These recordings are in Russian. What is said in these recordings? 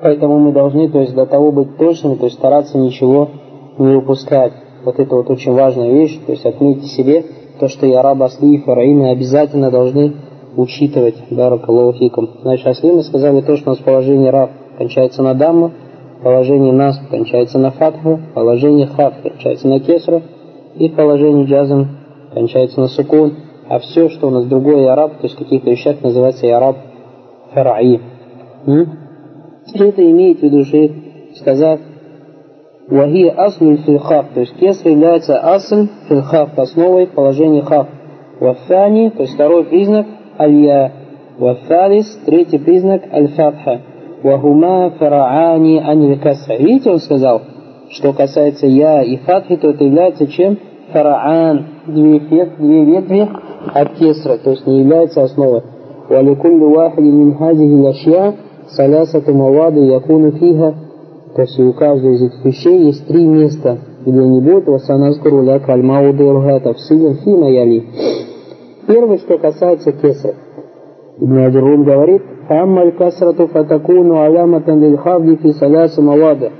Поэтому мы должны, то есть, для того быть точными, то есть стараться ничего не упускать. Вот это вот очень важная вещь, то есть отметьте себе то, что и араб асли, и фараимы обязательно должны учитывать. Баракаллаху фикум. Значит, асли мы сказали то, что у нас положение раб кончается на дамму, положение нас кончается на фатху, положение хат кончается на кесру, и положение джазм кончается на сукун, а все, что у нас другое араб, то есть в каких-то вещах называется араб фараи. Это имеет в виду шейх, сказав, Вахия аслу фильхаф, то есть кеср является асль фильхаф, основой положения хав. Вафани, то есть второй признак аль-я. Вафалис, третий признак аль-фатха. Вахума фараани аниль касра. Видите, он сказал, что касается я и фатхи, то это является чем? Фараан, две, две ветви от кесра, то есть не является основой. ولكل واحد من هذه الأشياء салясату мавады якуну фига, то есть у каждой из этих вещей есть три места, где они будут васаназгуру ля кальмау дургата в сыне фима яли. Первое, что касается кесарь. Ибн Аджирун говорит, «Аммаль касрату фатакуну аляматан лил хавди фи салясу мавада».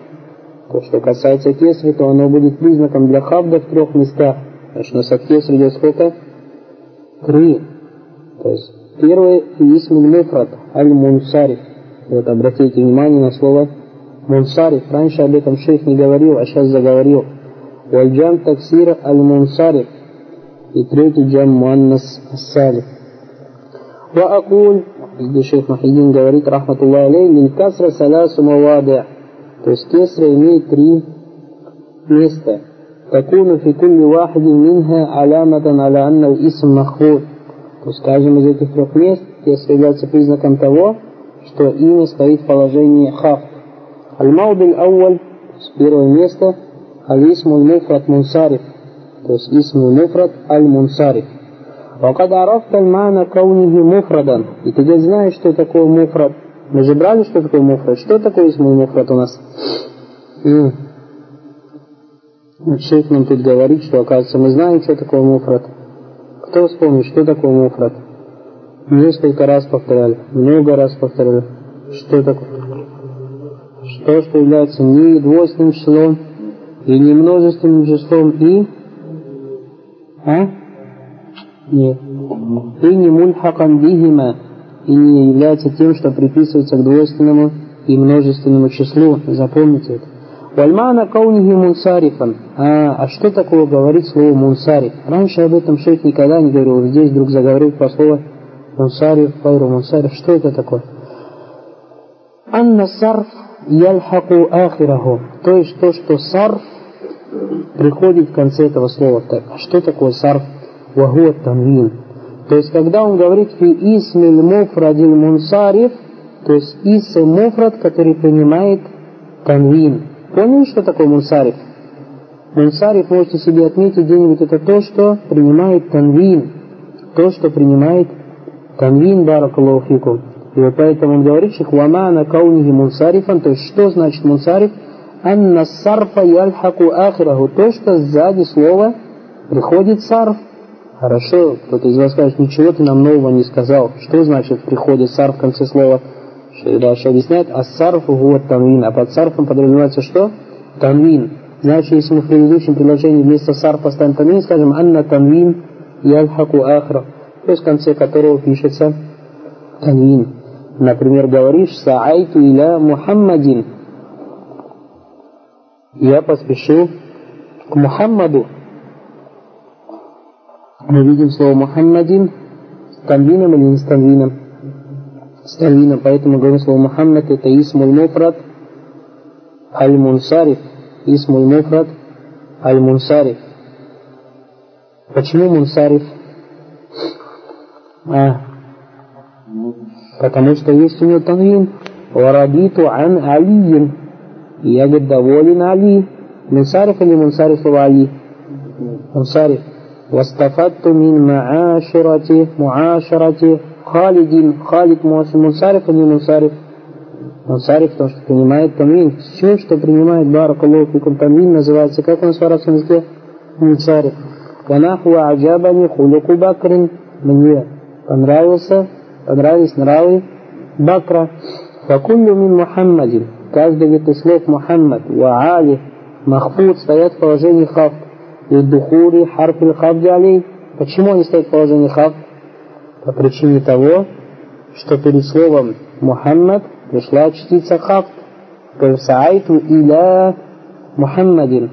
То, что касается кесри, то оно будет признаком для хавда в трех местах. Потому что у нас от кесри идет сколько? Три. То есть первое – есть муфрат, аль-мунсариф. Вот обратите внимание на слово мунсариф. Раньше об этом шейх не говорил, а сейчас заговорил. Вальджам таксир аль-мунсариф. И третий джам муаннас ассалиф. وأقول здесь шейх Махидин говорит, рахматуллах алей, лилькасра саласу мавады. То есть кесра имеет три места. تكون في كل واحد منها علامة على أن الاسم مخفوض. То есть каждым из этих трех мест кесра является признаком того, что имя стоит в положении хафт. Аль-Маудуль Ауаль, первое место, Аль-Исмуль Муфрат Мунсариф, то есть Исмуль Муфрат Аль-Мунсариф. وقد عرفت المعنى كونه مفردا. И ты знаешь, что такое муфрат. Мы же брали, что такое муфрат. Что такое Исмуль Муфрат у нас? Вот шейх нам тут говорит, что, оказывается, мы знаем, что такое муфрат. Кто вспомнит, что такое муфрат? Несколько раз повторяли, много раз повторяли. Что такое? Что, что является не двойственным числом, и не множественным числом, и... А? Нет. И не мульхакан бихима, и не является тем, что приписывается к двойственному и множественному числу. Запомните это. Вальмана каунихи мунсарифан. А, а что такое говорит слово мунсариф? Раньше об этом шейх никогда не говорил. Здесь вдруг заговорил по слову мунсариф, файру мунсариф. Что это такое? Анна сарф яльхаку ахираху. То есть то, что сарф приходит в конце этого слова. Так, а что такое сарф? Вагуа танвин. То есть, когда он говорит фи исмиль муфрадил мунсариф, то есть исм муфрад, который принимает танвин. Поняли, что такое мунсариф? Мунсариф можете себе отметить где-нибудь, это то, что принимает танвин. То, что принимает танвин, баракаллаху И вот поэтому он говорит, что хвамана каунихи мунсарифан, то есть что значит мунсариф? Анна сарфа яльхаку ахираху, то, что сзади слова приходит сарф. Хорошо, кто-то из вас скажет, ничего ты нам нового не сказал. Что значит приходит сарф в конце слова? Что дальше объясняет, а сарфу вот танвин, а под сарфом подразумевается что? Танвин. Значит, если мы в предыдущем предложении вместо сарф поставим танвин, скажем, анна танвин яльхаку ахра, то есть в конце которого пишется танвин. Например, говоришь, саайту иля Мухаммадин. Я поспешил к Мухаммаду. Мы видим слово Мухаммадин с танвином или не с танвином? С танвином, поэтому говорим слово Мухаммад это Исмуль Муфрат Аль-Мунсариф. Исмуль Муфрат Аль-Мунсариф. Почему Мунсариф? А, потому что есть у него танвин. Варадиту ан алиин. Я, говорит, доволен Али. Мунсариф или Мунсариф слово Али? Мунсариф. واستفدت من معاشرة معاشرة خالد خالد منصرف или мунсариф? Мунсариф, потому что принимает тамин. Все, что принимает баракаллаху фикум тамин, называется, как у нас в арабском языке? Мунсариф. Ванаху аджабани хулуку бакрин. Мне понравился, понравились нравы Бакра. Факуллю мин Мухаммадин. Каждый из слов Мухаммад, ва Али, Махфуд стоят в положении хафт. И духури харфиль хафди алей. Почему они стоят в положении хафт? По причине того, что перед словом Мухаммад пришла частица хафт. То иля Мухаммадин.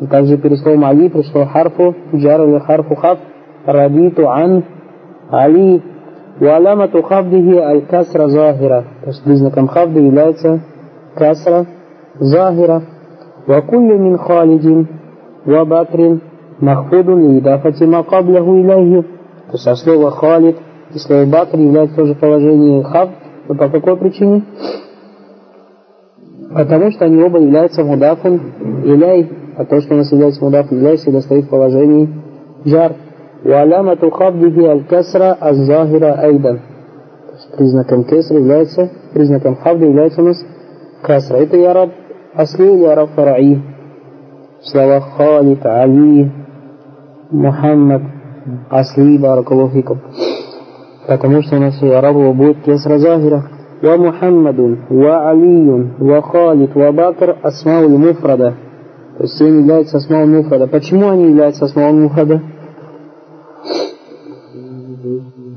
И также перед словом Али пришло харфу джар или харфу хафт. Радиту ан Али Валамату хавдихи аль-касра захира. То есть признаком хавды является касра захира. Вакулли мин халидин ва бакрин махфудун и дафатима кабляху иляхи. То есть от слова халид и слово бакр является тоже положение хав. Но по какой причине? Потому что они оба являются мудафун иляй. А то, что у нас является мудафун иляй, всегда стоит в положении джар. وعلامة خفضه الكسرة الظاهرة أيضا. Признаком кесра является, признаком хавда является у нас касра. Это я раб أصلي или раб фараи. Слова Халид, Али, Мухаммад, Асли, Баракаллаху фикум. Потому что у нас у арабов будет кесра захира. ومحمد وعلي وخالد وبكر أسماء المفردة. То есть они являются асмау муфрада. Почему они являются асмау муфрада?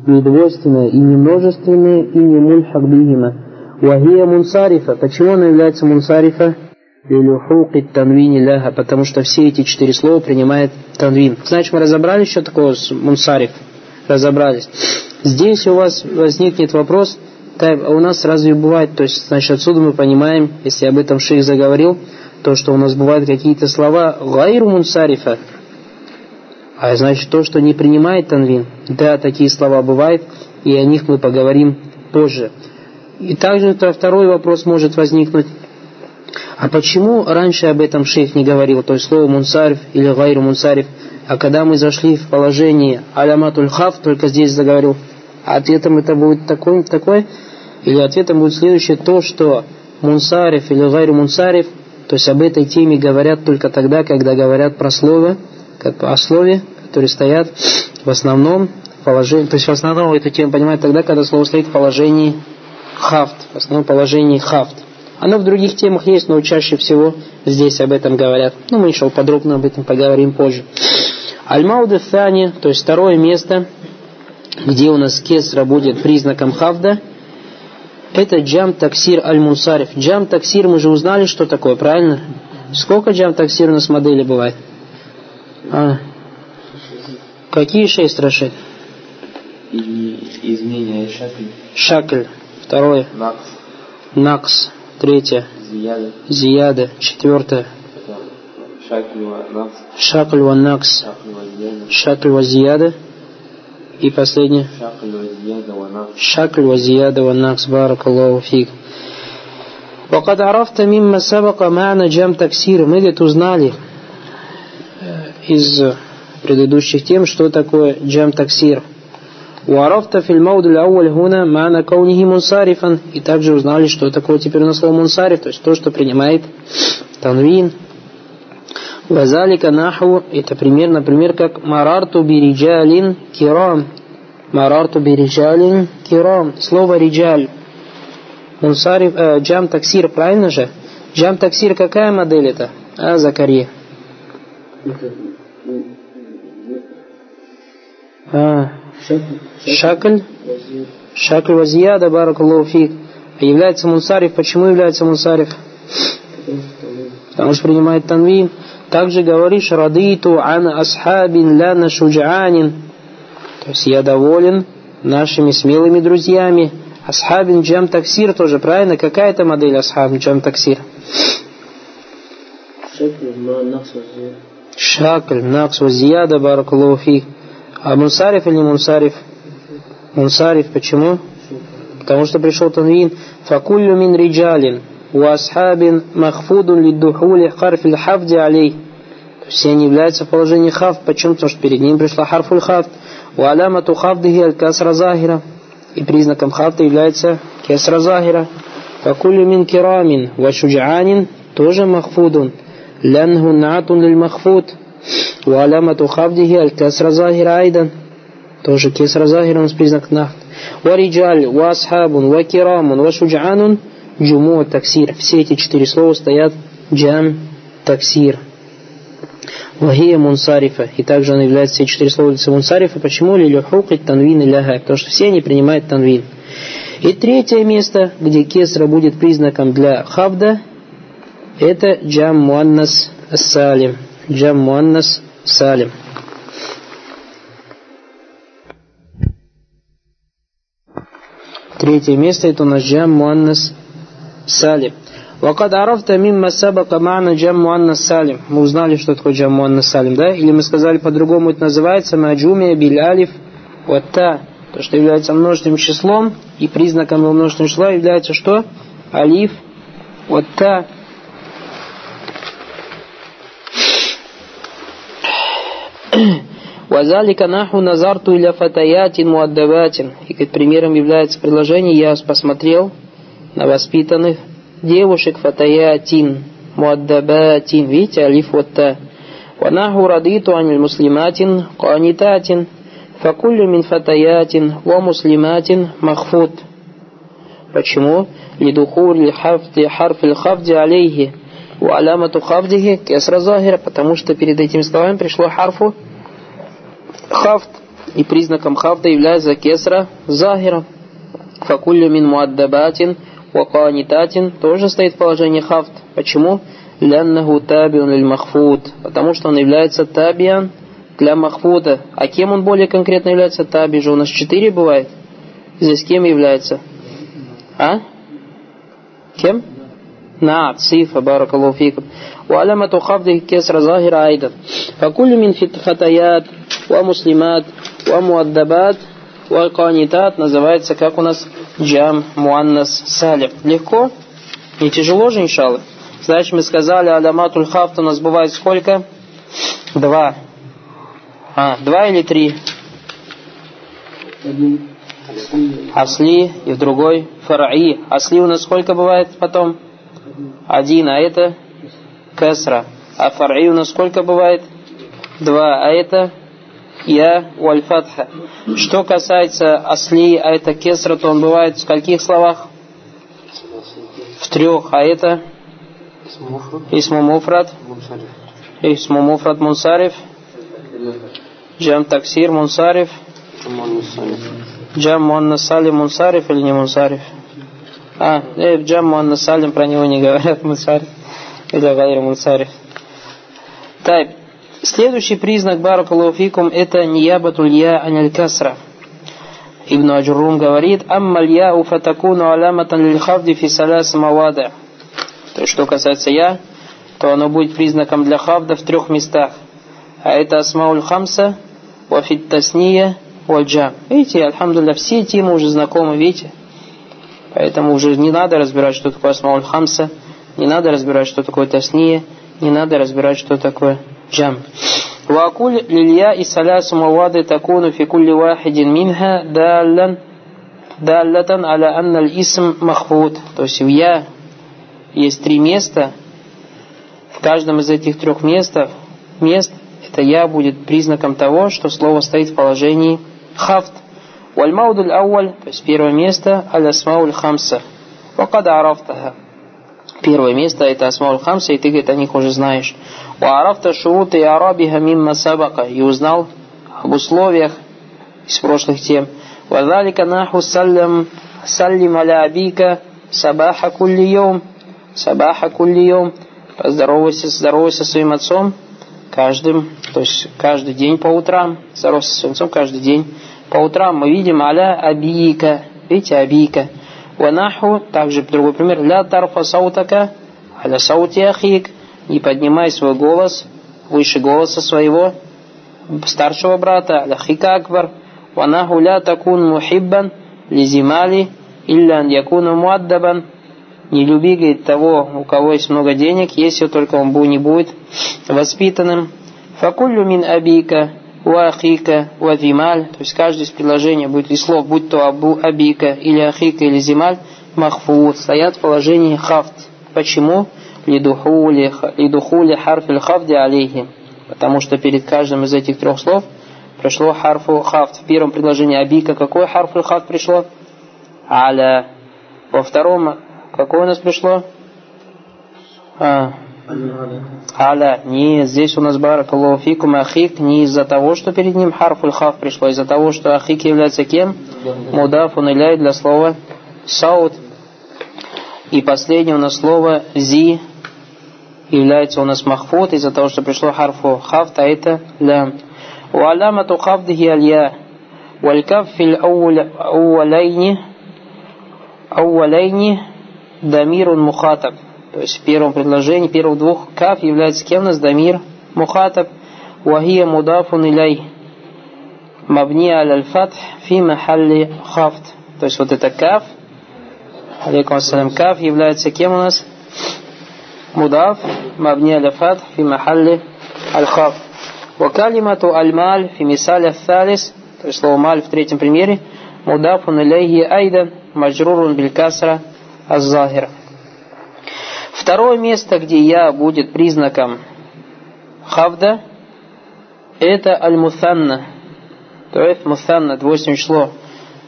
Недвойственное и не множественное и не мульхак бигима. Вахия мунсарифа. Почему она является мунсарифа? Лилюхуки танвини ляха, потому что все эти четыре слова принимает танвин. Значит, мы разобрались, что такое мунсариф? Разобрались. Здесь у вас возникнет вопрос, а у нас разве бывает, то есть, значит, отсюда мы понимаем, если об этом шейх заговорил, то, что у нас бывают какие-то слова гайру мунсарифа, а значит, то, что не принимает танвин. Да, такие слова бывают, и о них мы поговорим позже. И также второй вопрос может возникнуть. А почему раньше об этом шейх не говорил, то есть слово мунсариф или гайру мунсариф, а когда мы зашли в положение аляматуль хав, только здесь заговорил, ответом это будет такой, такой, или ответом будет следующее, то, что мунсариф или гайру мунсариф, то есть об этой теме говорят только тогда, когда говорят про слово, как о слове, которые стоят в основном положении, то есть в основном эту тему понимают тогда, когда слово стоит в положении хафт, в основном положении хафт. Оно в других темах есть, но чаще всего здесь об этом говорят. Ну, мы еще подробно об этом поговорим позже. Аль-Мауд Фани, то есть второе место, где у нас кесра будет признаком хавда, это джам таксир аль-мунсариф. Джам таксир мы же узнали, что такое, правильно? Сколько джам таксир у нас модели бывает? А. Какие шесть Рашид? Изменение шакль. Шакль. Второе. Накс. Накс. Третье. Зияда. Зияда. Четвертое. Шакль ва накс. Шакль ва накс. Шакль ва зияда. Шакль ва зияда. И последнее. Шакль ва зияда ва накс. شكل وزيادة والنقص بارك الله فيك وقد عرفت مما سبق معنى جام تكسير мы где узнали из э, предыдущих тем, что такое джам таксир. Уарафта фильмаудуль ауаль хуна мана каунихи мунсарифан. И также узнали, что такое теперь на слово мунсариф, то есть то, что принимает танвин. Вазалика наху, это пример, например, как марарту бириджалин кирам. Марарту бириджалин кирам. Слово риджаль. Мунсариф, э, джам таксир, правильно же? Джам таксир какая модель это? А, Закарье. А, шакль. Шакль вазияда, баракаллаху фик. Является мунсариф. Почему является мунсариф? Потому что принимает танвин. Также говоришь радиту ан асхабин ляна шуджанин. То есть я доволен нашими смелыми друзьями. Асхабин джам таксир тоже, правильно? Какая это модель асхабин джам таксир? Шакль, накс, вазияда, баракаллаху фик. А мунсариф или мунсариф? Мунсариф, почему? Потому что пришел танвин. Факуллю мин риджалин. وأصحاب مخفوض للدخول حرف الحفظ عليه то есть они являются в положении хаф, почему? Потому что перед ним пришла харфуль хафт. У алямату хафдихи аль касра захира. И признаком хафта является кесра захира. Факулю мин кирамин ва шуджанин тоже махфудун. Махфуд. У алямату хафдихи аль касра захира айдан. Тоже кесра захира у нас признак нафт. Вариджаль, васхабун, вакирамун, вашуджанун, джуму таксир. Все эти четыре слова стоят джам таксир. Вахия мунсарифа. И также он является все четыре слова лица мунсарифа. Почему? Лилюхук и танвин. Потому что все они принимают танвин. И третье место, где кесра будет признаком для хавда, это джам муаннас салим. Джам муаннас салим. Третье место это у нас джам муаннас салим. Арафта мимма сабака ма'на джам муаннас салим. Мы узнали, что такое джам муаннас да? Или мы сказали по-другому, это называется маджумия биль алиф ватта. То, что является множественным числом, и признаком множественного числа является что? Алиф ватта. Вазалика наху назарту иля фатаятин муаддаватин. И как примером является предложение «Я посмотрел на воспитанных девушек фатаятин муаддабатин». Видите, алиф вот та. Ванаху радиту аниль муслиматин канитатин. Факуллю мин фатаятин ва муслиматин махфут. Почему? Лидухур хафти харфил хафди алейхи. У алямату хафдихи кесра захира, потому что перед этими словами пришло харфу хафт, и признаком хафта является кесра захира. Факуллю мин муаддабатин ваканитатин тоже стоит в положении хафт. Почему? Ляннаху табиун лиль махфуд. Потому что он является табиан для махфуда. А кем он более конкретно является? Таби же у нас четыре бывает. Здесь кем является? А? Кем? نعم صفة بارك الله فيكم وعلامة خفضه الكسر ظاهرة أيضا فكل من فتيات ومسلمات ومؤدبات وقانитат называется как у нас джам муаннас салим. Легко? Не тяжело же, иншалла? Значит, мы сказали, аляматуль хафт у нас бывает сколько? Два. А, два или три? Асли и в другой фараи. Асли у нас сколько бывает потом? Один, а это кесра. А фар'и у нас сколько бывает? Два. А это я вальфатха. Что касается асли, а это кесра, то он бывает в скольких словах? В трех. А это? Исму муфрат. Исму муфрат мунсариф. Джам таксир мунсариф. Джам муаннасали мунсариф или не мунсариф? А, э, джам муаннасалим про него не говорят мунсариф. Или гайр мунсариф. Так, следующий признак баракалуфикум это ниябатуль я аниль касра. Ибн Аджурум говорит, أما الياء فتكون علامة للخفض في ثلاثة مواضع. То есть, что касается я, то оно будет признаком для хафда в трех местах. А это أسماء الخمسة، وفي التثنية، والجمع. Видите, الحمد لله, все темы уже знакомы, видите? Поэтому уже не надо разбирать, что такое асмауль хамса, не надо разбирать, что такое тасния, не надо разбирать, что такое джам. وأقول للياء ثلاث مواد تكون في كل واحد منها دالا دالة على أن الاسم مخفوض то есть в я есть три места в каждом из этих трех мест мест это я будет признаком того что слово стоит в положении хафт والموضع الأول то есть первое место الأسماء الخمسة وقد عرفتها Первое место это Асмауль Хамса, и ты, говорит, о них уже знаешь. У арафта шуут и арабиха мимма сабака. И узнал об условиях из прошлых тем. Вадалика наху саллям саллим аля абика сабаха кулли йом. Сабаха кулли йом. Поздоровайся, здоровайся со своим отцом каждым, то есть каждый день по утрам. Здоровайся со своим отцом каждый день по утрам. Мы видим аля абика. Видите, абика. Ванаху, также другой пример, ля тарфа саутака, аля саути ахик, не поднимай свой голос выше голоса своего старшего брата, аля хика акбар, ванаху ля такун мухиббан, лизимали, илля якуна муаддабан, не люби, говорит, того, у кого есть много денег, если только он не будет воспитанным. Факуллю мин абика, уахика, вазималь, то есть каждое из предложений будет из слов, будь то абу абика или ахика или зималь, махфуд, стоят в положении хафт. Почему? Лидухули харфиль хафди алейхи. Потому что перед каждым из этих трех слов пришло харфу хафт. В первом предложении Абика какой харфу хафт пришло? Аля. Во втором какое у нас пришло? А, Аля. Не, здесь у нас баракаллаху фикум ахик не из-за того, что перед ним харфуль хаф пришло, из-за того, что ахик является кем? Мудафун иляй для слова сауд. И последнее у нас слово зи является у нас махфут из-за того, что пришло харфу хафт, а это лям. وعلامة خفضه الياء والكف في الأولين أولين дамир мухатаб. То есть в первом предложении, первых двух каф является кем у нас дамир мухатаб. Вахия мудафун иляй. Мабни аль фатх фи махалли хафт. То есть вот это каф, алейкум ассалям, каф является кем у нас? Мудаф, мабни аль фатх фи махалли аль хафт. Вакалимату аль-маль фи мисаля фалис, то есть слово маль в третьем примере, мудафун иляйхи айдан маджрурун билькасра аз-захира. Второе место, где я будет признаком хавда, это аль-мусанна. То есть мусанна, двойственное число.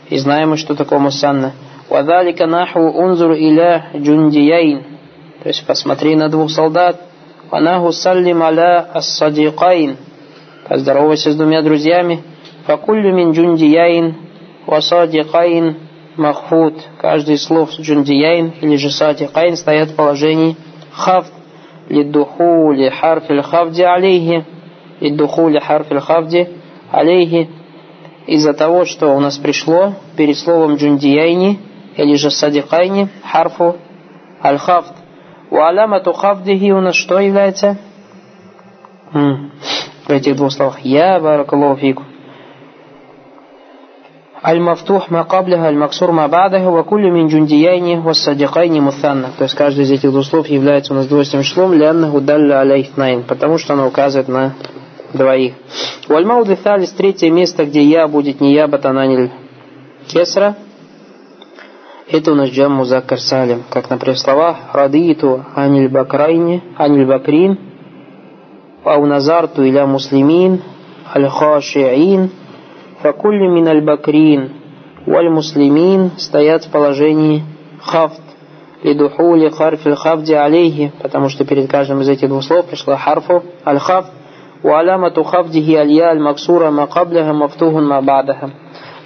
И знаем мы, что такое мусанна. Вадалика наху унзур иля джундияин. То есть посмотри на двух солдат. Ванаху саллим аля ас-садикаин. Поздоровайся с двумя друзьями. Факуллю мин джундияин васадикаин Махфут. каждый из слов джундияйн или же сатикайн стоят в положении хав, лидуху ли харфиль хавди алейхи, лидуху ли харфиль хавди алейхи, из-за того, что у нас пришло перед словом джундияйни или же садикайни харфу аль-хавд. У аламату хавдихи у нас что является? В этих двух словах. Я баракаллаху фикум. Аль-мафтух ма каблиха, аль-максур ма бадаху, ва кулю мин джундияйни, ва садикайни мутанна. То есть каждый из этих двух слов является у нас двойственным числом, ляннаху далля аляйхнайн, потому что оно указывает на двоих. У аль-мауды талис, третье место, где я будет не я, батананиль кесра, это у нас джам музаккар салим, как, например, слова радииту аниль бакрайни, аниль бакрин, ау назарту иля муслимин, аль-хашиин, факулли мин аль-бакрин, валь муслимин стоят в положении хафт, лидухули харфиль хафди алейхи, потому что перед каждым из этих двух слов пришла харфу аль-хафт, وعلامة خفضه الياء المكسورة ما قبلها مفتوح ما بعدها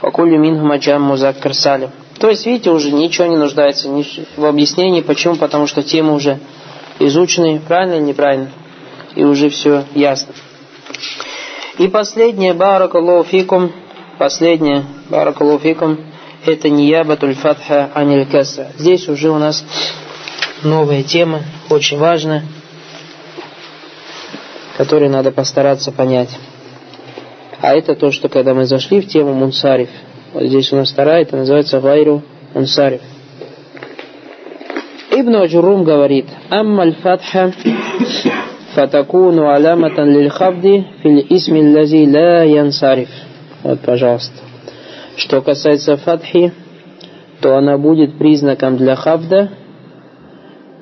وكل منهما جام مذكر سالم то есть, видите, уже ничего не нуждается в объяснении. Почему? Потому что темы уже изучены, правильно или неправильно. И уже все ясно. И последнее, баракаллаху фикум, последнее, баракаллаху фикум, это ниябатуль фатха аниль. Здесь уже у нас новая тема, очень важная, которую надо постараться понять. А это то, что когда мы зашли в тему منصرف, вот здесь у нас вторая, это называется غير منصرف. Ибн Аджурум говорит, «أما الفتحة فتكون علامة للخفض في الاسم الذي لا ينصرف». Вот, пожалуйста. Что касается фатхи, то она будет признаком для хабда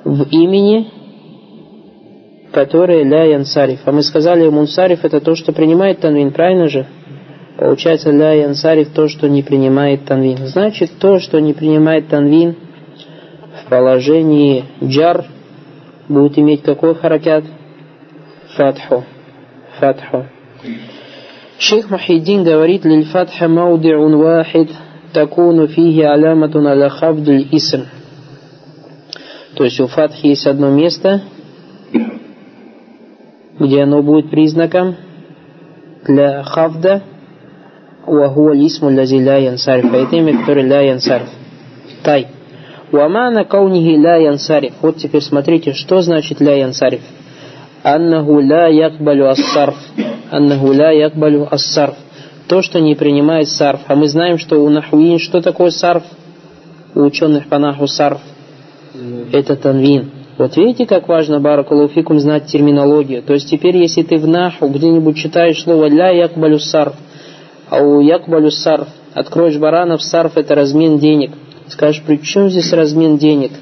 в имени, которое ля янсариф. А мы сказали, мунсариф это то, что принимает танвин, правильно же? Получается, ля янсариф то, что не принимает танвин. Значит, то, что не принимает танвин в положении джар, будет иметь какой харакят? Фатху. Фатху. Шейх Махиддин говорит, лиль фатха маудиун вахид такуну фиги аляматун аля хабдуль исм. То есть у фатхи есть одно место, где оно будет признаком для хавда, وهو الاسم الذي لا ينصرف это имя, которое لا ينصرف тай ومعنى كونه لا ينصرف вот теперь смотрите что значит لا ينصرف أنه لا يقبل الصرف аннаху ля якбалю ассарф. То, что не принимает сарф. А мы знаем, что у нахуин что такое сарф? У ученых по наху сарф. Это танвин. Вот видите, как важно, баракалуфикум, знать терминологию. То есть теперь, если ты в наху где-нибудь читаешь слово ля якбалю сарф, а у якбалю сарф, откроешь баранов, сарф это размен денег. Скажешь, при чем здесь размен денег?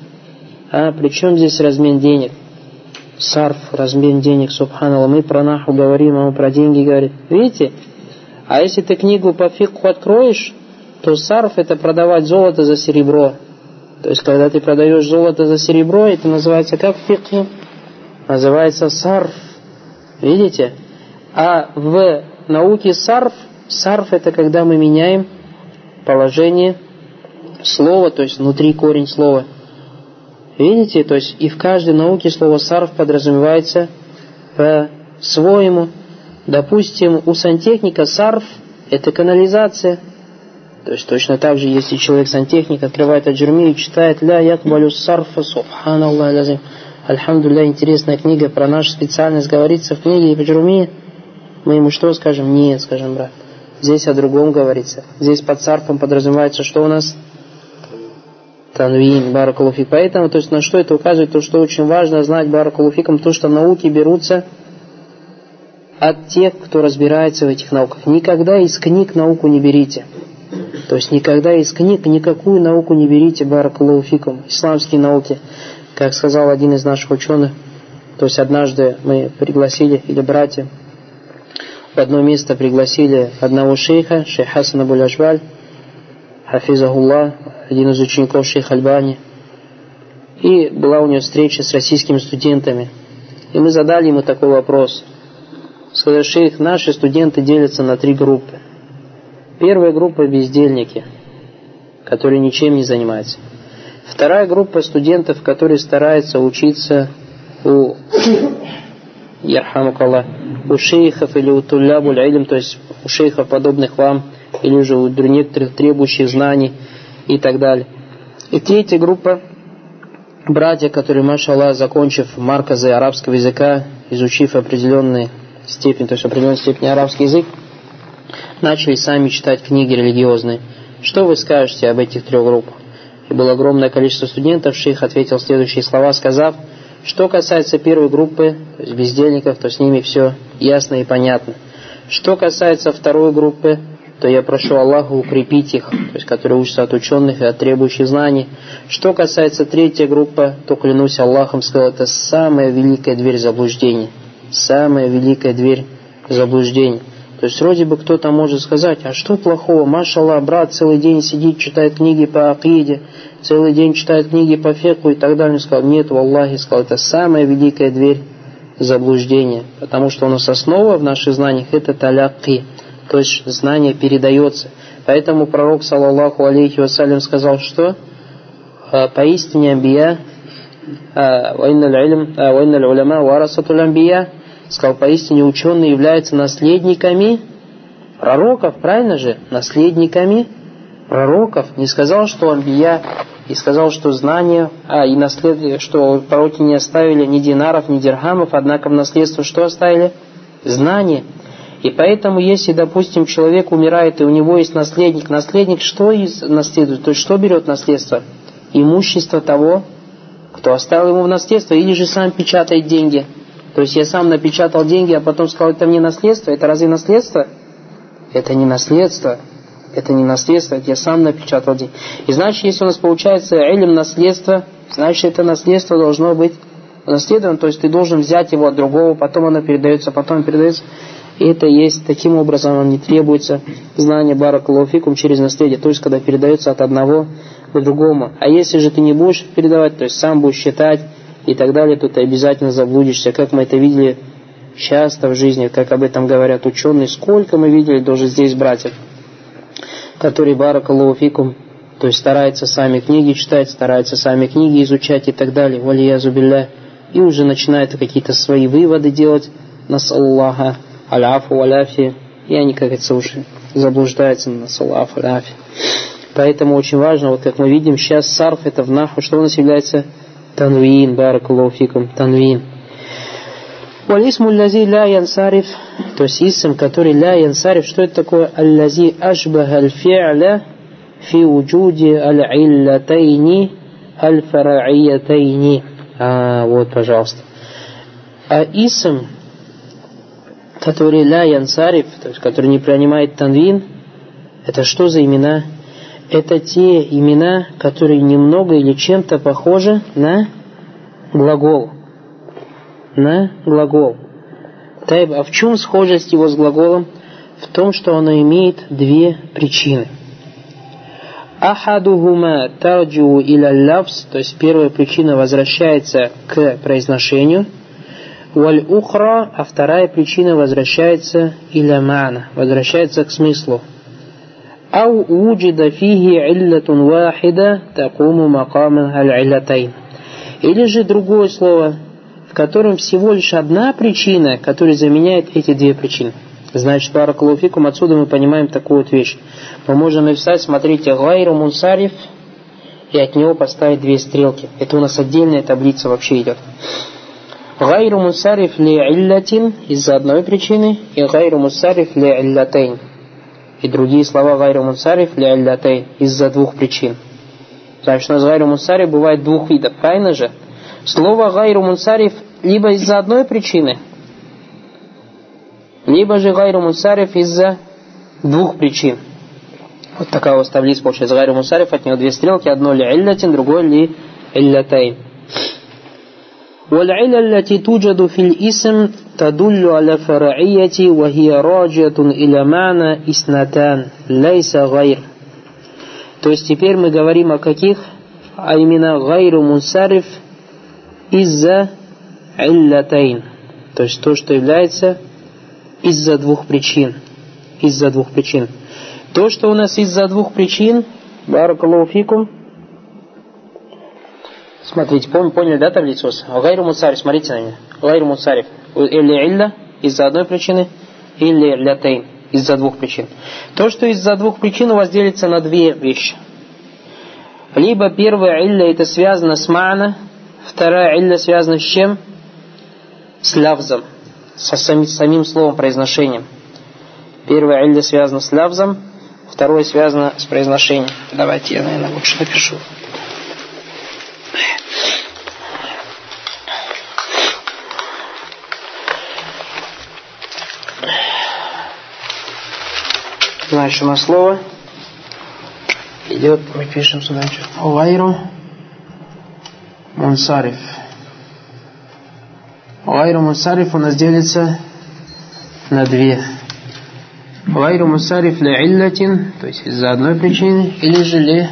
А, при чем здесь размен денег? Сарф, размен денег, субханалла. Мы про наху говорим, а мы про деньги говорим. Видите? А если ты книгу по фикху откроешь, то сарф это продавать золото за серебро. То есть, когда ты продаешь золото за серебро, это называется как в фикхе? Называется сарф. Видите? А в науке сарф, сарф это когда мы меняем положение слова, то есть внутри корень слова. Видите? То есть и в каждой науке слово сарф подразумевается по-своему. Допустим, у сантехника сарф – это канализация. То есть точно так же, если человек сантехник открывает аджурми и читает «Ля якбалю сарфа субханаллах лазим». Альхамдулillah, интересная книга про нашу специальность говорится в книге Аджурми. Мы ему что скажем? Нет, скажем, брат. Здесь о другом говорится. Здесь под сарфом подразумевается, что у нас Танвин, Баракалуфик. Поэтому, то есть на что это указывает, то что очень важно знать Баракалуфиком, то что науки берутся от тех, кто разбирается в этих науках. Никогда из книг науку не берите. То есть никогда из книг никакую науку не берите Баракалуфиком, исламские науки. Как сказал один из наших ученых, то есть однажды мы пригласили, или братья, в одно место пригласили одного шейха, шейх Хасан Абуль Хафизахуллах, один из учеников шейха Альбани. И была у него встреча с российскими студентами. И мы задали ему такой вопрос. Сказали, шейх, наши студенты делятся на три группы. Первая группа – бездельники, которые ничем не занимаются. Вторая группа студентов, которые стараются учиться у Ярхамукаллах, у шейхов или у тулябуль то есть у шейхов, подобных вам, или уже у некоторых требующих знаний и так далее. И третья группа братья, которые, машаллах, закончив марказы арабского языка, изучив определенные степень, то есть определенной степени арабский язык, начали сами читать книги религиозные. Что вы скажете об этих трех группах? И было огромное количество студентов, шейх ответил следующие слова, сказав, что касается первой группы, то есть бездельников, то с ними все ясно и понятно. Что касается второй группы, то я прошу Аллаха укрепить их, то есть которые учатся от ученых и от требующих знаний. Что касается третьей группы, то клянусь Аллахом, сказал, это самая великая дверь заблуждения. Самая великая дверь заблуждения. То есть вроде бы кто-то может сказать, а что плохого, машаллах, брат целый день сидит, читает книги по акиде, целый день читает книги по феку и так далее. Он сказал, нет, в Аллахе, сказал, это самая великая дверь заблуждения, потому что у нас основа в наших знаниях это таляки, то есть знание передается. Поэтому пророк, саллаллаху алейхи вассалям, сказал, что «А, поистине амбия, вайналь уляма варасатуль амбия, сказал, поистине ученые являются наследниками пророков, правильно же? Наследниками пророков. Не сказал, что амбия, и сказал, что знания, а и наслед, что пророки не оставили ни динаров, ни дирхамов, однако в наследство что оставили? Знания. И поэтому, если, допустим, человек умирает, и у него есть наследник, наследник что из наследует? То есть, что берет наследство? Имущество того, кто оставил ему в наследство, или же сам печатает деньги. То есть, я сам напечатал деньги, а потом сказал, это мне наследство. Это разве наследство? Это не наследство. Это не наследство, это я сам напечатал деньги. И значит, если у нас получается элем наследство, значит, это наследство должно быть наследовано, то есть ты должен взять его от другого, потом оно передается, потом передается. И это есть, таким образом он не требуется знания баракалуфикум через наследие, то есть когда передается от одного к другому. А если же ты не будешь передавать, то есть сам будешь считать и так далее, то ты обязательно заблудишься, как мы это видели часто в жизни, как об этом говорят ученые, сколько мы видели даже здесь братьев, которые баракалуфикум, то есть стараются сами книги читать, стараются сами книги изучать и так далее, валия зубилля, и уже начинают какие-то свои выводы делать, нас Аллаха аляфу валяфи, и они, как говорится, уже заблуждаются на салаф аляфи. Поэтому очень важно, вот как мы видим, сейчас сарф это в наху, что у нас является танвин, баракалуфикум, танвин. Валисму лязи ля янсариф, то есть исм, который ля янсариф, что это такое? Аллази ашбаха аль-фи'ля фи уджуди аль-иллатайни аль-фара'iятайни. А, вот, пожалуйста. А исм, который ля янсариф, то есть который не принимает танвин, это что за имена? Это те имена, которые немного или чем-то похожи на глагол. На глагол. Тайб, а в чем схожесть его с глаголом? в том, что оно имеет две причины. Ахадухума тарджу иля лавс, то есть первая причина возвращается к произношению, Валь ухра, а вторая причина возвращается иля мана, возвращается к смыслу. Ау уджида фихи иллятун вахида такому макаман аль илятайн. Или же другое слово, в котором всего лишь одна причина, которая заменяет эти две причины. Значит, баракалуфикум, отсюда мы понимаем такую вот вещь. Мы можем написать, смотрите, гайру мунсариф, и от него поставить две стрелки. Это у нас отдельная таблица вообще идет. Гайру мунсариф ли иллятин из-за одной причины, и гайру мунсариф ли иллятейн. И другие слова гайру мунсариф ли иллятейн из-за двух причин. Значит, у нас гайру мунсариф бывает двух видов, правильно же? Слово гайру мунсариф либо из-за одной причины – либо же гайру мусариф из-за двух причин. Вот такая у вас таблица получается. Гайру мусариф, от него две стрелки, одно ли иллятин, другое ли иллятайн. والعلة التي توجد في الاسم تدل على فرعية وهي راجعة إلى معنى إثنتان ليس غير То есть теперь мы говорим о каких? А именно гайру мунсариф из-за иллятайн. То есть то, что является из-за двух причин. Из-за двух причин. То, что у нас из-за двух причин, баракалуфикум, смотрите, пом, поняли, да, таблицу? Гайру муцариф, смотрите на меня. Гайру муцариф. Или илля из-за одной причины, или лятейн из-за двух причин. То, что из-за двух причин у вас делится на две вещи. Либо первая илля это связано с мана, вторая илля связана с чем? С лавзом со самим, самим словом произношением. Первое илля связано с лавзом, второе связано с произношением. Давайте я, наверное, лучше напишу. Нас слово идет, мы пишем сюда, Лайру Мунсариф. Гайру мусариф у нас делится на две. Гайру мусариф ли иллятин, то есть из-за одной причины, или же ли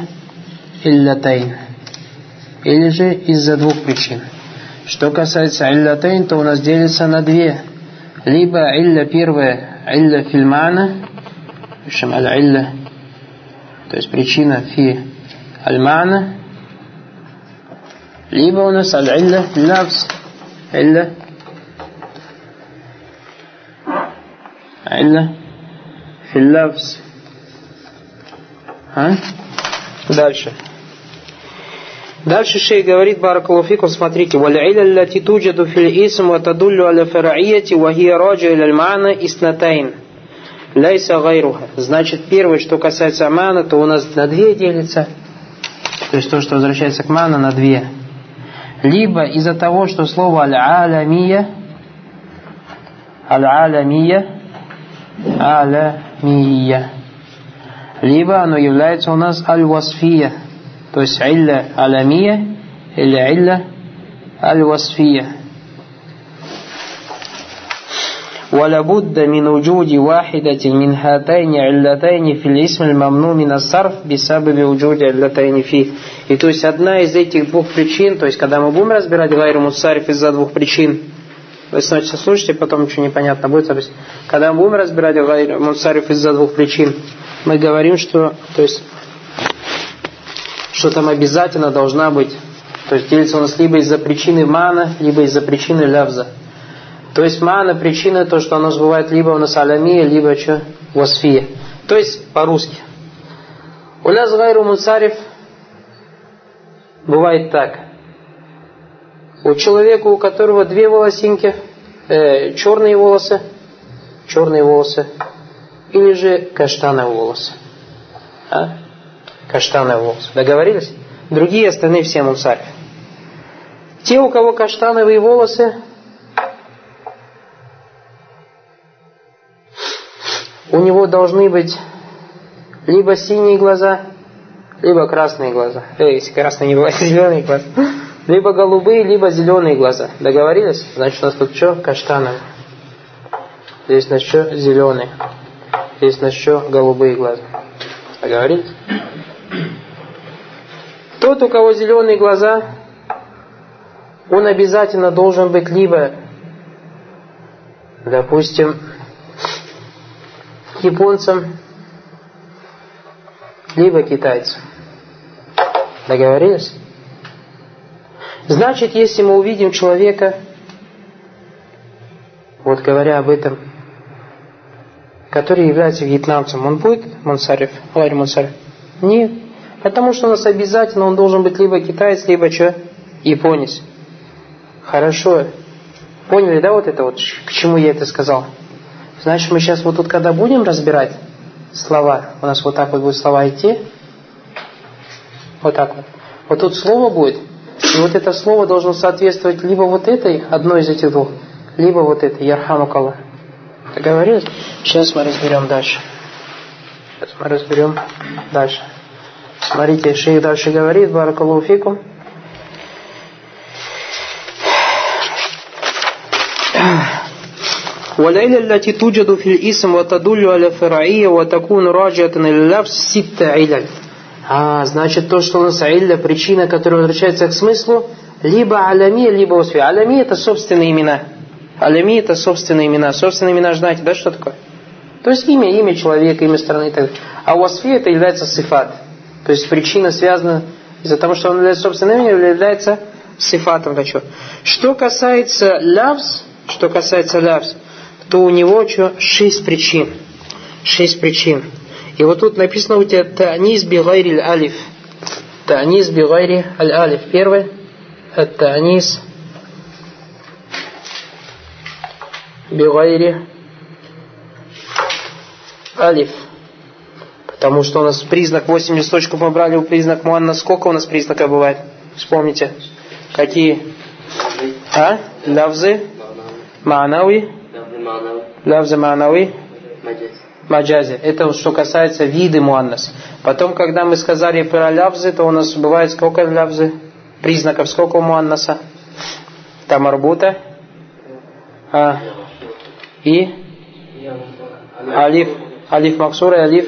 иллятайн, или же из-за двух причин. Что касается иллятайн, то у нас делится на две. Либо илля первая, илля фильмана, пишем аль-илля, то есть причина фи аль-мана, либо у нас аль-илля лавз, илля علة في اللفظ а? Дальше. Дальше шей говорит Баракалуфикум, смотрите, «Валя лати туджаду фил исм ва тадуллю аля фарa'ияти ва хия раджа иля мана иснатайн». Ляйса гайруха. Значит, первое, что касается амана, то у нас на две делится. То есть то, что возвращается к мана, на две. Либо из-за того, что слово аль-аламия, аль-аламия, аламия. Либо оно является у нас аль-васфия, то есть илля аламия или илля аль-васфия. ولابد من وجود واحدة من هاتين علتين في الاسم الممنوع من الصرف بسبب وجود علتين فيه. И то есть одна из этих двух причин, то есть когда мы будем разбирать гайру муссариф из-за двух причин, вы сначала слушайте, потом ничего непонятно будет. То есть, когда мы будем разбирать Муцариф из-за двух причин, мы говорим, что, то есть, что там обязательно должна быть, то есть делится у нас либо из-за причины мана, либо из-за причины лявза. То есть мана причина то, что оно бывает либо у нас аламия, либо что, васфия. То есть по-русски. У нас гайру муцариф бывает так. У человека, у которого две волосинки, э, черные волосы, черные волосы, или же каштановые волосы. А? Каштановые волосы. Договорились? Другие остальные все мусарь. Те, у кого каштановые волосы, у него должны быть либо синие глаза, либо красные глаза. Э, если красные не бывает, зеленые глаза. Либо голубые, либо зеленые глаза. Договорились? Значит, у нас тут что? Каштановые. Здесь, значит, что? Зеленые. Есть на что голубые глаза. Договорились? Тот, у кого зеленые глаза, он обязательно должен быть либо, допустим, японцем, либо китайцем. Договорились? Значит, если мы увидим человека, вот говоря об этом, который является вьетнамцем, он будет Мансарев, Ларри Мансарев? Нет. Потому что у нас обязательно он должен быть либо китаец, либо что? Японец. Хорошо. Поняли, да, вот это вот, к чему я это сказал? Значит, мы сейчас вот тут, когда будем разбирать слова, у нас вот так вот будут слова идти, вот так вот. Вот тут слово будет, и вот это слово должно соответствовать либо вот этой, одной из этих двух, либо вот этой, Ярхамукала. Договорились? Сейчас мы разберем дальше. Сейчас мы разберем дальше. Смотрите, шейх дальше говорит, Баракалуфикум. والعلة التي توجد في الاسم وتدل على فرعية وتكون راجعة إلى اللفظ ست علل А, значит, то, что у нас илля, причина, которая возвращается к смыслу, либо алями, либо усфи. Алями это собственные имена. Алями это собственные имена. Собственные имена знаете, да, что такое? То есть имя, имя человека, имя страны и так далее. А уасфи это является сифат. То есть причина связана из-за того, что он является собственным именем, является сифатом. Что? что касается лавз, что касается лавз, то у него что? Шесть причин. Шесть причин. И вот тут написано у тебя Та'нис бигайри алиф. Та'нис бигайри аль-алиф. Первый. Та'нис бигайри алиф. Потому что у нас признак 8 листочков мы брали у признак Муанна. Сколько у нас признаков бывает? Вспомните. Какие? А? Лавзы? Ма'науи? Лавзы ма'науи? маджази. Это что касается виды муаннас. Потом, когда мы сказали про лявзы, то у нас бывает сколько лявзы? Признаков сколько у муаннаса? Тамарбута. А, и алиф. Алиф Максура и алиф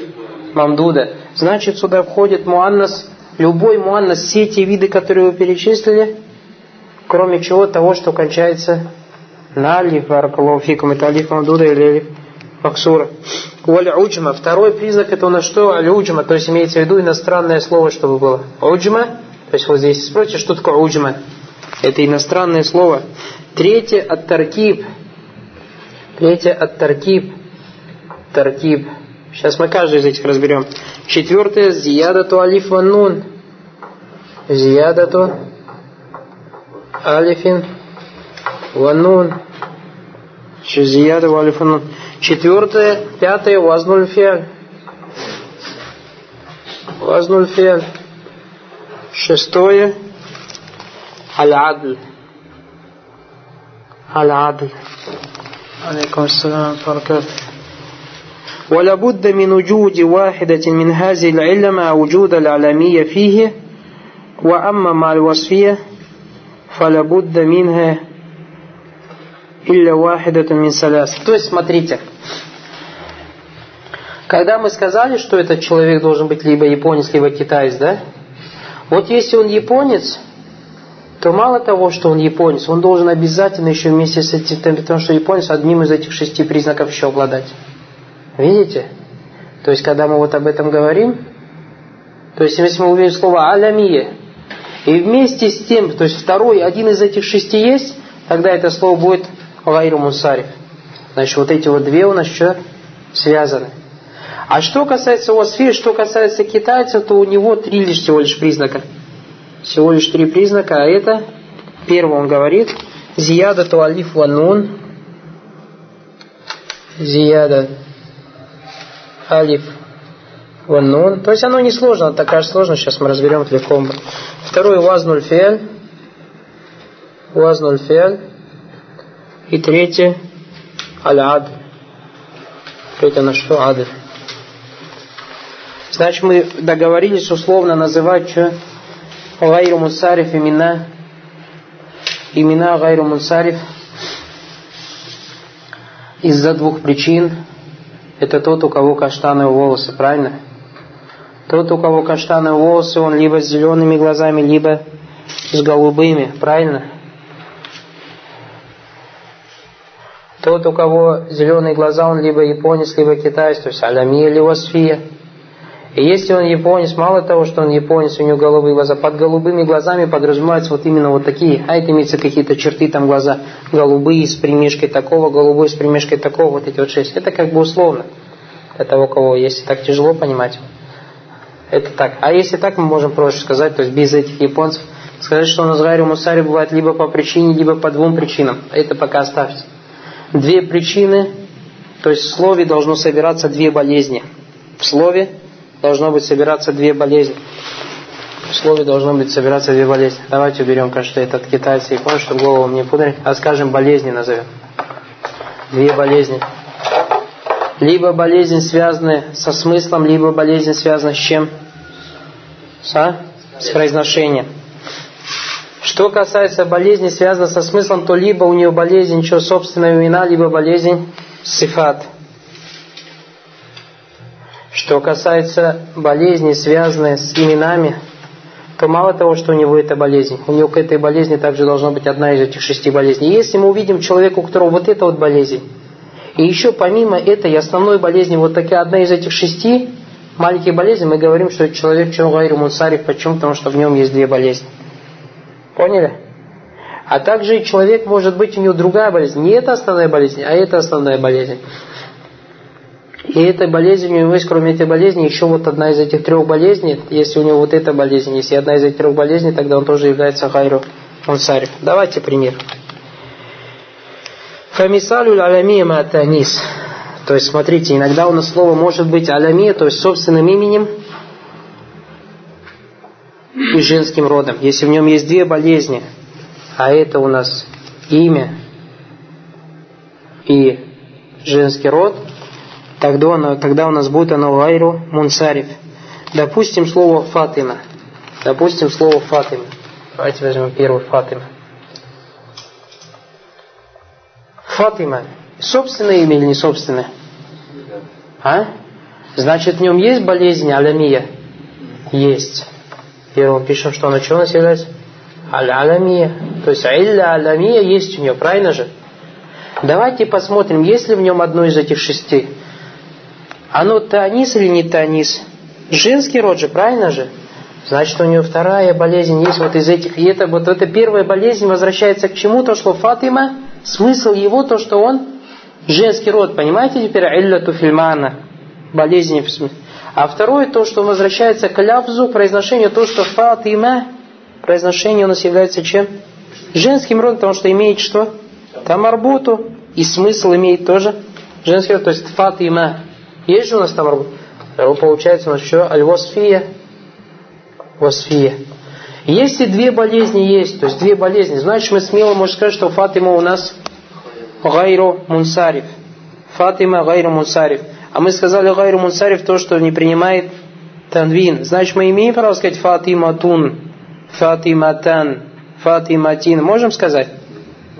Мамдуда. Значит, сюда входит муаннас, любой муаннас, все те виды, которые вы перечислили, кроме чего того, что кончается на алиф, баракалуфикум, это алиф Мамдуда или алиф Максура. Уаль уджма. Второй признак это у нас что? Аль уджма. То есть имеется в виду иностранное слово, чтобы было. Уджма. То есть вот здесь спросите, что такое уджма? Это иностранное слово. Третье от таркиб. Третье от таркиб. Таркиб. Сейчас мы каждый из этих разберем. Четвертое зиядату алиф ван нун. Зиядату алифин ван нун. Зиядату алиф ван нун. Четвертое, пятое, вазнуль фиаль. Вазнуль фиаль. Шестое, аль-адль. Аль-адль. عليكم السلام ورحمة ولا بد من وجود واحدة من هذه العلة مع وجود العلمية فيه وأما مع الوصفية فلا بد منها илля вахидату мин саляс. То есть, смотрите, когда мы сказали, что этот человек должен быть либо японец, либо китаец, да? Вот если он японец, то мало того, что он японец, он должен обязательно еще вместе с этим, потому что японец одним из этих шести признаков еще обладать. Видите? То есть, когда мы вот об этом говорим, то есть, если мы увидим слово «алямие», и вместе с тем, то есть второй, один из этих шести есть, тогда это слово будет «гайру мусариф». Значит, вот эти вот две у нас что? Связаны. А что касается Уасфи, что касается китайца, то у него три лишь всего лишь признака. Всего лишь три признака, а это, первый он говорит, зияда то алиф ванун, зияда алиф ванун. То есть оно не сложно, такая сложно, сейчас мы разберем легко. Второй вазнуль фиаль, вазнуль фиаль. И третье аль-ад. Третье на что? Адль. Значит, мы договорились условно называть что? Гайру Мусариф имена. Имена Гайру Мусариф из-за двух причин. это тот, у кого каштановые волосы, правильно? Тот, у кого каштановые волосы, он либо с зелеными глазами, либо с голубыми, правильно? Тот, у кого зеленые глаза, он либо японец, либо китаец, то есть алямия или васфия. И если он японец, мало того, что он японец, у него голубые глаза, под голубыми глазами подразумеваются вот именно вот такие, а это имеется какие-то черты, там глаза голубые с примешкой такого, голубой с примешкой такого, вот эти вот шесть. Это как бы условно для того, кого, если так тяжело понимать. Это так. А если так, мы можем проще сказать, то есть без этих японцев, сказать, что у нас Гайру Мусари бывает либо по причине, либо по двум причинам. Это пока оставьте. Две причины, то есть в слове должно собираться две болезни. В слове должно быть собираться две болезни. В слове должно быть собираться две болезни. Давайте уберем, конечно, этот китайский япон, чтобы голову мне пудрить. А скажем, болезни назовем. Две болезни. Либо болезнь связаны со смыслом, либо болезнь связана с чем? С, с произношением. Что касается болезни, связанной со смыслом, то либо у нее болезнь, что собственная имена, либо болезнь сифат. Что касается болезни, связанной с именами, то мало того, что у него эта болезнь, у него к этой болезни также должна быть одна из этих шести болезней. Если мы увидим человека, у которого вот эта вот болезнь, и еще помимо этой основной болезни, вот такая одна из этих шести маленьких болезней, мы говорим, что человек Чугайру Мунсарик, почему? Потому что в нем есть две болезни. Поняли? А также человек может быть у него другая болезнь. Не это основная болезнь, а это основная болезнь. И эта болезнь у него есть, кроме этой болезни, еще вот одна из этих трех болезней. Если у него вот эта болезнь, если одна из этих трех болезней, тогда он тоже является гайру мунсариф. Давайте пример. Фамисалю алямия матанис. То есть, смотрите, иногда у нас слово может быть алямия, то есть собственным именем и женским родом. Если в нем есть две болезни, а это у нас имя и женский род, тогда, оно, тогда у нас будет оно гайру мунсариф. Допустим, слово Фатима. Допустим, слово Фатима. Давайте возьмем первый Фатима. Фатима. Собственное имя или не собственное? А? Значит, в нем есть болезнь алямия? Есть. Первым пишем, что она чего у нас является? Аль-аламия. То есть илля аламия есть у нее, правильно же? Давайте посмотрим, есть ли в нем одно из этих шести. Оно танис или не танис? Женский род же, правильно же? Значит, у нее вторая болезнь есть вот из этих. И это вот эта первая болезнь возвращается к чему? То, что Фатима, смысл его, то, что он женский род. Понимаете теперь? Илляту фильмана. Болезнь в смысле. А второе, то, что возвращается к лявзу, произношению, то, что Фатима, произношение у нас является чем? Женским родом, потому что имеет что? Там арбуту. И смысл имеет тоже женский род, то есть Фатима. Есть же у нас там арбут? Получается у нас что? Аль-Восфия. Восфия. Если две болезни есть, то есть две болезни, значит мы смело можем сказать, что Фатима у нас гайру мунсариф. Фатима гайру мунсариф. А мы сказали гайру мунсариф то, что не принимает танвин. Значит, мы имеем право сказать фатиматун, фатиматан, фатиматин. Можем сказать?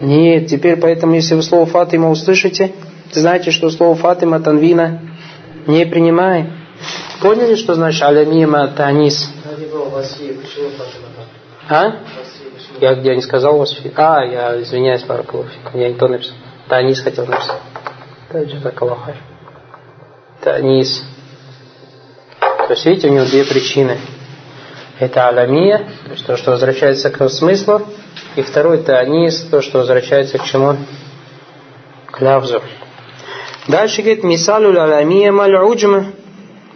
Нет, теперь поэтому, если вы слово Фатима услышите, знаете, что слово Фатима танвина не принимает. Поняли, что значит алямима танис? А? Я где не сказал Васфи? А, я извиняюсь, Баракулуфик. Я не то написал. Танис хотел написать. Также так Аллахай. Танис. То есть, видите, у него две причины. Это аламия, то есть то, что возвращается к смыслу. И второй это анис, то, что возвращается к чему? К лавзу. Дальше говорит, мисалю аламия маль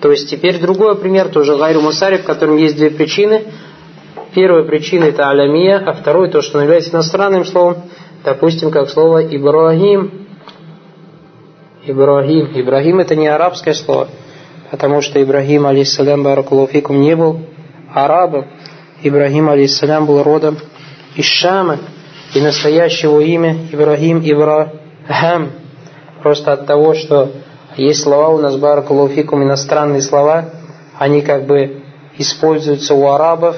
То есть теперь другой пример, тоже гайру мусарик, в котором есть две причины. Первая причина это аламия, а второй то, что является иностранным словом, допустим, как слово Ибрагим. Ибрагим. Ибрагим это не арабское слово, потому что Ибрагим, алейсалям, баракулуфикум, не был арабом. Ибрагим, алейсалям, был родом из Шама, и настоящего имя Ибрагим Ибрахам. Просто от того, что есть слова у нас, баракулуфикум, иностранные слова, они как бы используются у арабов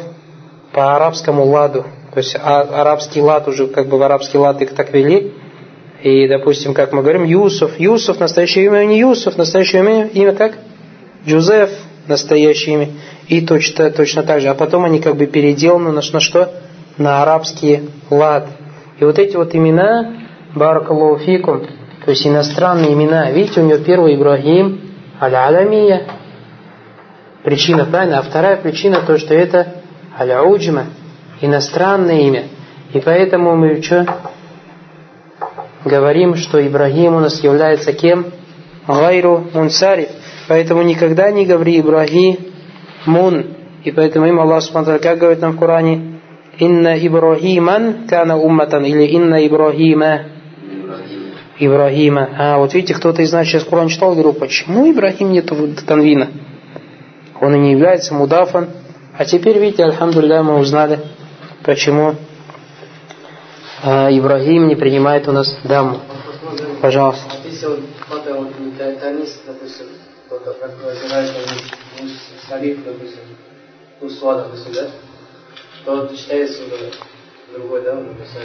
по арабскому ладу. То есть а, арабский лад уже как бы в арабский лад их так вели, И, допустим, как мы говорим, Юсуф. Юсуф, настоящее имя не Юсуф, настоящее имя, имя как? Джузеф, настоящее имя. И точно, точно так же. А потом они как бы переделаны на, на что? На арабский лад. И вот эти вот имена, Баракалуфикум, то есть иностранные имена. Видите, у него первый Ибрагим, Аль-Аламия. Причина, правильно? А вторая причина, то, что это Аль-Уджма, иностранное имя. И поэтому мы что? Говорим, что Ибрагим у нас является кем? Гайру Мунсариф. Поэтому никогда не говори Ибрагим Мун. И поэтому им Аллах Субхану как говорит нам в Коране, Инна Ибрагиман кана умматан или Инна Ибрагима Ибрагима. А вот видите, кто-то из нас сейчас Коран читал, говорил, почему Ибрагим нету танвина? Он и не является мудафан. А теперь, видите, альхамдулилля, мы узнали, почему а, Ибрагим не принимает у нас даму. Пожалуйста.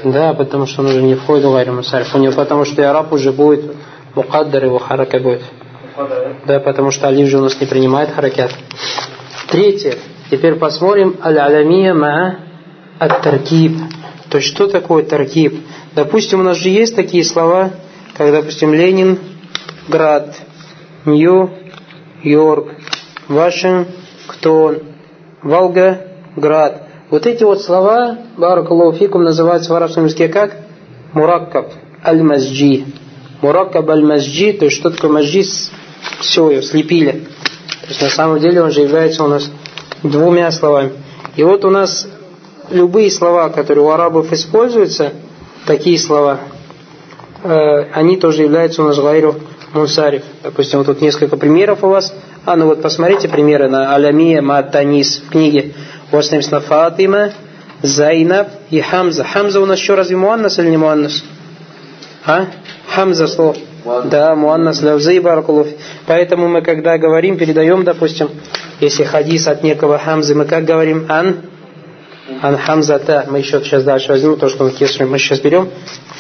Да? Потому что он уже не входит в Гайру Мусариф. У него потому что и араб уже будет мукаддар, его харака будет. Да, потому что алиф же у нас не принимает харакят. Третье. Теперь посмотрим аль-аламия ма ат-таркиб. То есть, что такое таркиб? Допустим, у нас же есть такие слова, как, допустим, Ленин, Град, Нью, Йорк, Вашингтон, Волга, Град. Вот эти вот слова, Баракалуфикум, называются в арабском языке как? Мураккаб, аль-мазджи. Мураккаб аль-мазджи, то есть что такое мазджи? Все, ее слепили. То есть на самом деле он же является у нас двумя словами. И вот у нас любые слова, которые у арабов используются, такие слова, э, они тоже являются у нас гайру мусариф. Допустим, вот тут несколько примеров у вас. А, ну вот посмотрите примеры на Алямия Матанис в книге. У вас написано Фатима, Зайнаб и Хамза. Хамза у нас еще разве муаннас или не муаннас? А? Хамза слово. Да, муаннас лявзы и баракулуф. Поэтому мы, когда говорим, передаем, допустим, если хадис от некого Хамзы, мы как говорим? Ан Ан Хамзата. Мы еще сейчас дальше возьмем то, что мы кесрим. Мы сейчас берем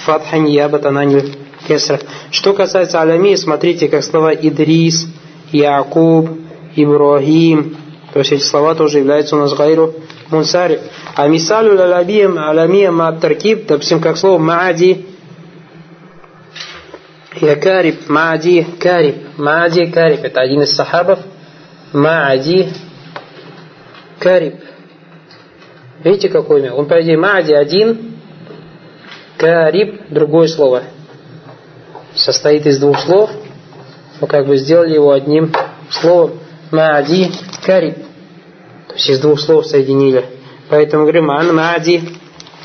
Фатха Ниябат Ананью Кесра. Что касается Алями, смотрите, как слова Идрис, Якуб, Ибрагим. То есть эти слова тоже являются у нас гайру мунсари. А мисалю алябием аламия маттаркиб, допустим, как слово маади, я кариб, маади, кариб, маади, кариб. Это один из сахабов. Маади, кариб. Видите, какое имя? Он, по идее, Маади один, Кариб другое слово. Состоит из двух слов. Мы как бы сделали его одним словом. Маади Кариб. То есть из двух слов соединили. Поэтому говорим Ан Маади.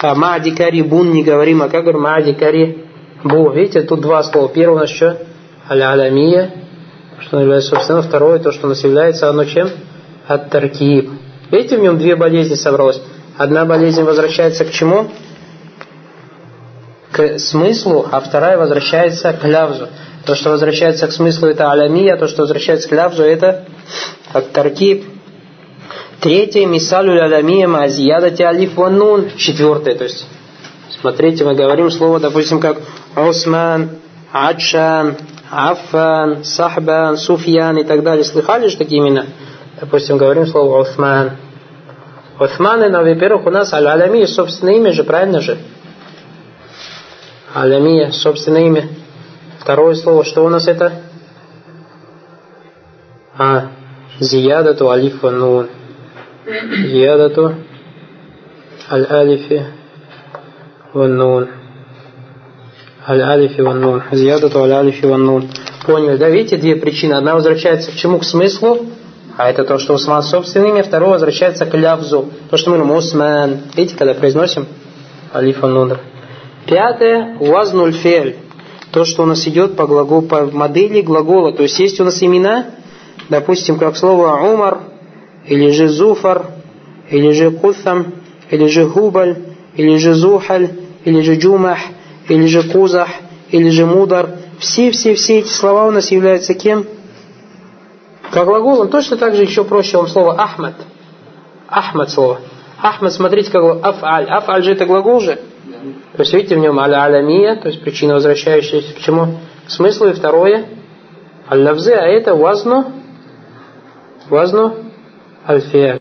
А Маади Карибун не говорим, а как говорим Маади Карибу. Видите, тут два слова. Первое у нас что? Аля-Алямия. Что является собственно. Второе, то, что у нас является, оно чем? Ат-Таркиб. Видите, в нем две болезни собралось. Одна болезнь возвращается к чему? К смыслу, а вторая возвращается к лявзу. То, что возвращается к смыслу, это алямия, то, что возвращается к лявзу, это ат-таркиб. Третье, мисалю алямия мазиядати алиф ваннун. Четвертое, то есть, смотрите, мы говорим слово, допустим, как Осман, Адшан, Аффан, Сахбан, Суфьян и так далее. Слыхали же такие имена? Допустим, говорим слово Осман. Османы, но, во-первых, у нас Аль-Алямия, собственное имя же, правильно же? Алямия, собственное имя. Второе слово, что у нас это? А, зиядату алиф ва нун. Зиядату аль-алифи ва нун. Аль-алифи ва нун. Зиядату аль-алифи ва нун. Поняли, да? Видите, две причины. Одна возвращается к чему? К смыслу. А это то, что Усман собственное имя. Второе возвращается к лявзу. То, что мы говорим Усман. Видите, когда произносим алиф нунр. Пятое. Уазнуль фель. То, что у нас идет по, глаголу, по модели глагола. То есть есть у нас имена, допустим, как слово Умар, или же Зуфар, или же Куthам, или же Губаль, или же Зухаль, или же Джумах, или же Кузах, или же Мудар. Все-все-все эти слова у нас являются кем? Как глагол он точно так же еще проще, он слово Ахмад. Ахмад слово. Ахмад, смотрите, как глагол аф аль же это глагол же. То есть видите в нем аля алямия, то есть причина, возвращающаяся Почему? чему? К смыслу. И второе, аль-лавзе, а это вазну, вазну альфия.